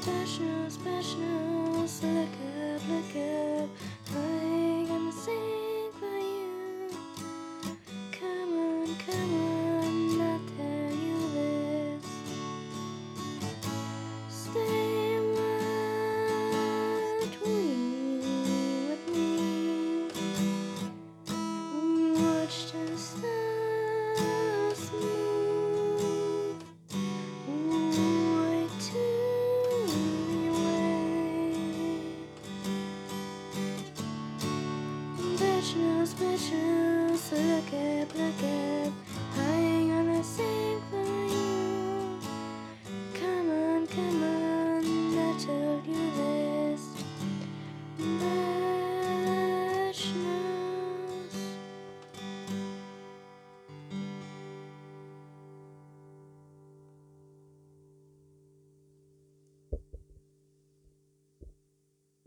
Special, special, so look up, look up. I'm gonna sing for you. Come on, come on, Special, special, so look